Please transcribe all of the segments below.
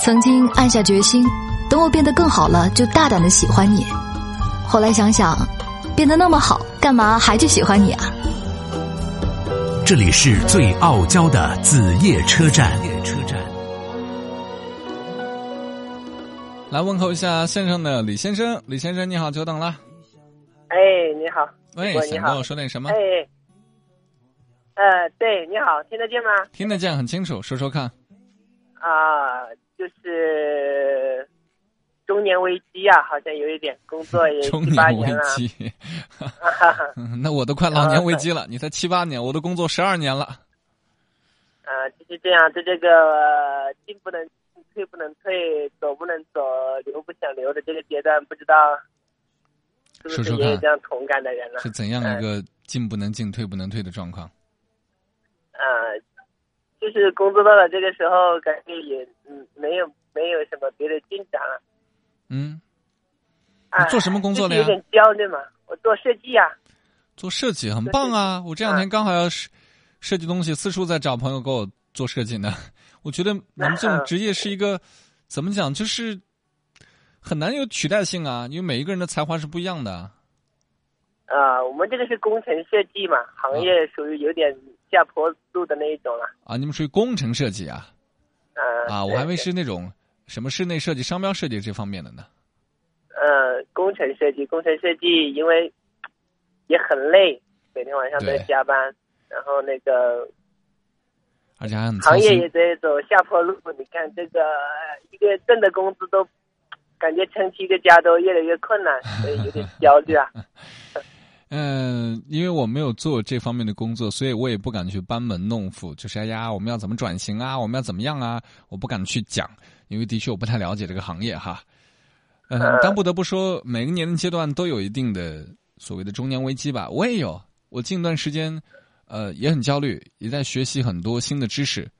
曾经暗下决心，等我变得更好了，就大胆的喜欢你。后来想想，变得那么好，干嘛还去喜欢你啊？这里是最傲娇的子夜车站。车站，来问候一下线上的李先生，李先生你好，久等了。哎，你好。喂，想跟我说点什么？哎，呃，对，你好，听得见吗？听得见，很清楚，说说看。啊，就是中年危机啊，好像有一点，工作也 中年危。机，那我都快老年危机了。你才七八年，我都工作十二年了。啊，就是这样，在这个呃进不能进退不能退，走不能走，留不想留的这个阶段，不知道是不是也有这样同感的人了？是怎样一个进不能进、退不能退的状况？啊，就是工作到了这个时候，感觉也嗯没有没有什么别的进展了。嗯，啊，做什么工作的呀就是有点焦虑嘛，我做设计啊、做设计很棒啊！我这两天刚好要设设计东西，四处在找朋友给我做设计呢。我觉得你们这种职业是一个怎么讲，就是很难有取代性啊，因为每一个人的才华是不一样的。啊，我们这个是工程设计嘛，行业属于有点下坡路的那一种了。啊，你们属于工程设计啊？啊啊，我还以为是那种什么室内设计、商标设计这方面的呢。呃，工程设计，工程设计，因为也很累，每天晚上都对在加班，然后那个而且还很行业也。在走下坡路。你看这个呃一个月挣的工资都感觉撑起一个家都越来越困难，所以有点焦虑啊。嗯，因为我没有做这方面的工作，所以我也不敢去班门弄斧。就是哎呀，我们要怎么转型啊？我们要怎么样啊？我不敢去讲，因为的确我不太了解这个行业哈。嗯，但不得不说，每个年龄阶段都有一定的所谓的中年危机吧。我也有，我近段时间，呃，也很焦虑，也在学习很多新的知识。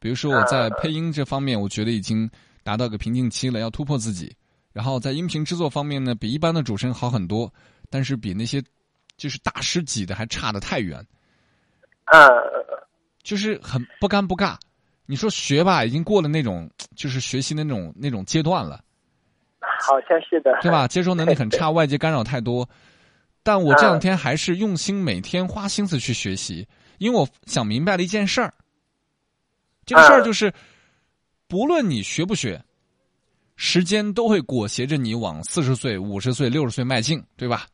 比如说我在配音这方面，我觉得已经达到个瓶颈期了，要突破自己。然后在音频制作方面呢，比一般的主持人好很多，但是比那些就是大师级的还差得太远，呃，就是很不尴不尬。你说学吧，已经过了那种就是学习的那种那种阶段了。好像是的，对吧？接收能力很差，外界干扰太多。但我这两天还是用心，每天花心思去学习，因为我想明白了一件事儿。这个事儿就是，不论你学不学，时间都会裹挟着你往四十岁、五十岁、六十岁迈进，对吧？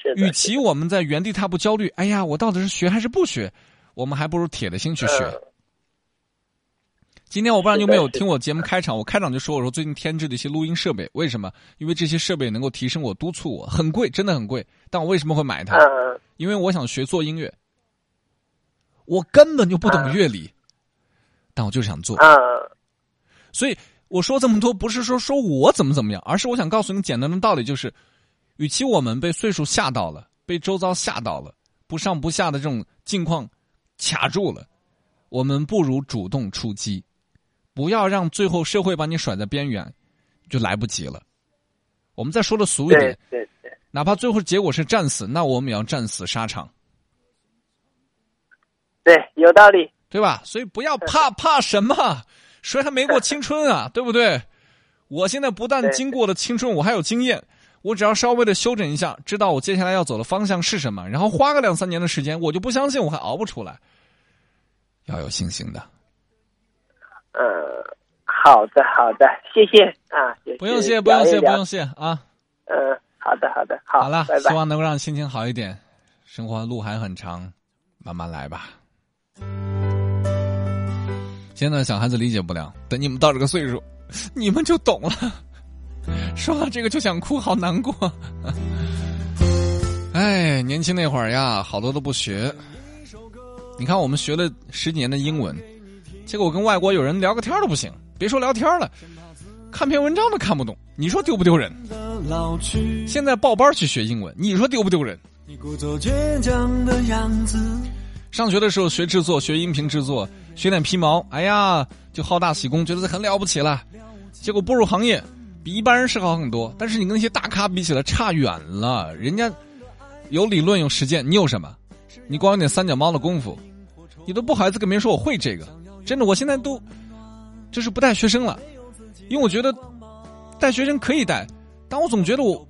是与其我们在原地踏步焦虑，哎呀，我到底是学还是不学？我们还不如铁了心去学。嗯今天我不知道你有没有听我节目开场，我开场就说我说最近添置的一些录音设备，为什么？因为这些设备能够提升我、督促我，很贵，真的很贵。但我为什么会买它？嗯因为我想学做音乐，我根本就不懂乐理，但我就是想做。嗯所以我说这么多，不是说说我怎么怎么样，而是我想告诉你简单的道理，就是，与其我们被岁数吓到了，被周遭吓到了，不上不下的这种境况卡住了，我们不如主动出击，不要让最后社会把你甩在边缘，就来不及了。我们再说的俗一对点，对对，哪怕最后结果是战死，那我们也要战死沙场，对，有道理。对吧？所以不要怕，怕什么？谁还没过青春啊？对不对？我现在不但经过了青春，我还有经验。我只要稍微的修整一下，知道我接下来要走的方向是什么，然后花个两三年的时间，我就不相信我还熬不出来。要有信心的，嗯，好的好的，谢谢啊，不用谢，不用谢，不用谢啊！嗯，好的好的，好，好了，拜拜。希望能够让心情好一点。生活路还很长，慢慢来吧。现在小孩子理解不了，等你们到这个岁数，你们就懂了。说到这个就想哭，好难过。哎，年轻那会儿呀，好多都不学。你看，我们学了十几年的英文，结果跟外国有人聊个天都不行，别说聊天了，看篇文章都看不懂。你说丢不丢人？现在报班去学英文，你说丢不丢人？你故作倔强的样子，上学的时候学制作，学音频制作，学点皮毛，哎呀，就好大喜功，觉得这很了不起了。结果步入行业，比一般人是好很多，但是你跟那些大咖比起来差远了。人家有理论有实践，你有什么？你光有点三脚猫的功夫，你都不好意思跟别人说我会这个。真的，我现在都就是不带学生了，因为我觉得带学生可以带，但我总觉得我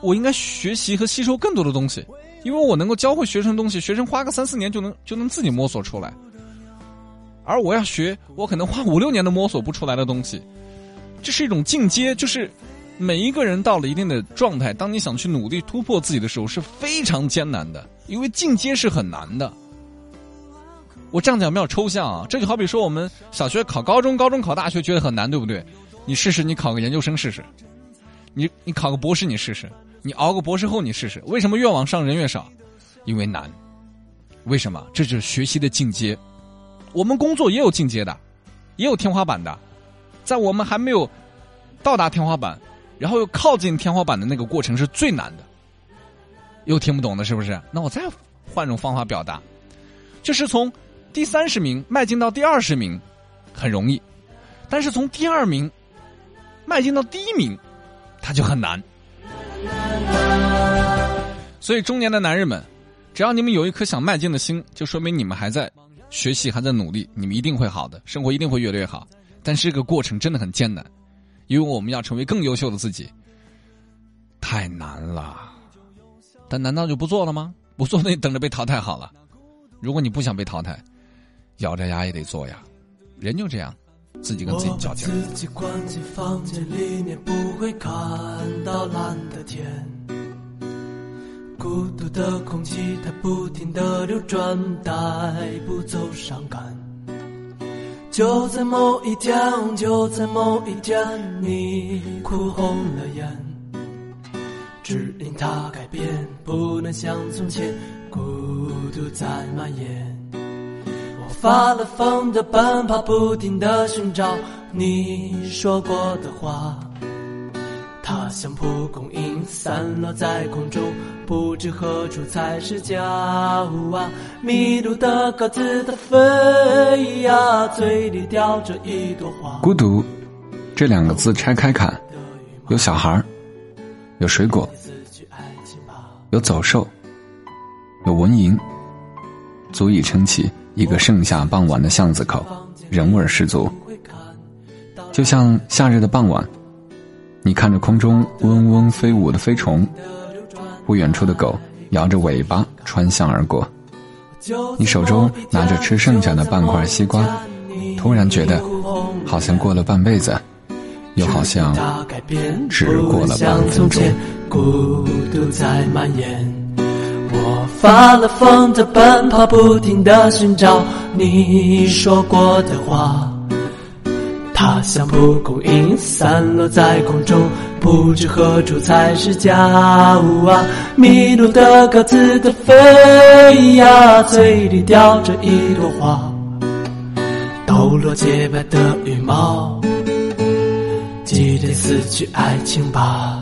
我应该学习和吸收更多的东西，因为我能够教会学生东西，学生花个三四年就能就能自己摸索出来，而我要学，我可能花五六年都摸索不出来的东西，这是一种进阶，就是每一个人到了一定的状态，当你想去努力突破自己的时候，是非常艰难的，因为进阶是很难的。我这样讲比较抽象啊，这就好比说我们小学考高中，高中考大学觉得很难，对不对？你试试，你考个研究生试试，你你考个博士你试试，你熬个博士后你试试。为什么越往上人越少？因为难。为什么？这就是学习的进阶。我们工作也有进阶的，也有天花板的，在我们还没有到达天花板，然后又靠近天花板的那个过程是最难的。又听不懂的是不是？那我再换种方法表达，就是从。第三十名迈进到第二十名很容易，但是从第二名迈进到第一名，他就很难。所以中年的男人们，只要你们有一颗想迈进的心，就说明你们还在学习，还在努力，你们一定会好的，生活一定会越来越好。但是这个过程真的很艰难，因为我们要成为更优秀的自己，太难了。但难道就不做了吗？不做那等着被淘汰好了。如果你不想被淘汰。咬着牙也得做呀，人就这样，自己跟自己较劲。自己关进房间里面，不会看到蓝的天。孤独的空气，它不停的流转，带不走伤感。就在某一天，就在某一天，你哭红了眼，只因他改变，不能像从前，孤独在蔓延。我发了疯的奔跑，不停的寻找你说过的话。它像蒲公英散落在空中，不知何处才是家。迷路的鸽子它飞呀，嘴里叼着一朵花。孤独，这两个字拆开看，有小孩有水果，有走兽，有蚊蝇，足以撑起。一个盛夏傍晚的巷子口，人味十足。就像夏日的傍晚，你看着空中嗡嗡飞舞的飞虫，不远处的狗摇着尾巴穿巷而过。你手中拿着吃剩下的半块西瓜，突然觉得好像过了半辈子，又好像只过了半分钟。我发了疯的奔跑，不停的寻找你说过的话。它像蒲公英散落在空中，不知何处才是家。迷路的鸽子的飞呀，嘴里叼着一朵花。抖落洁白的羽毛，记得死去爱情吧。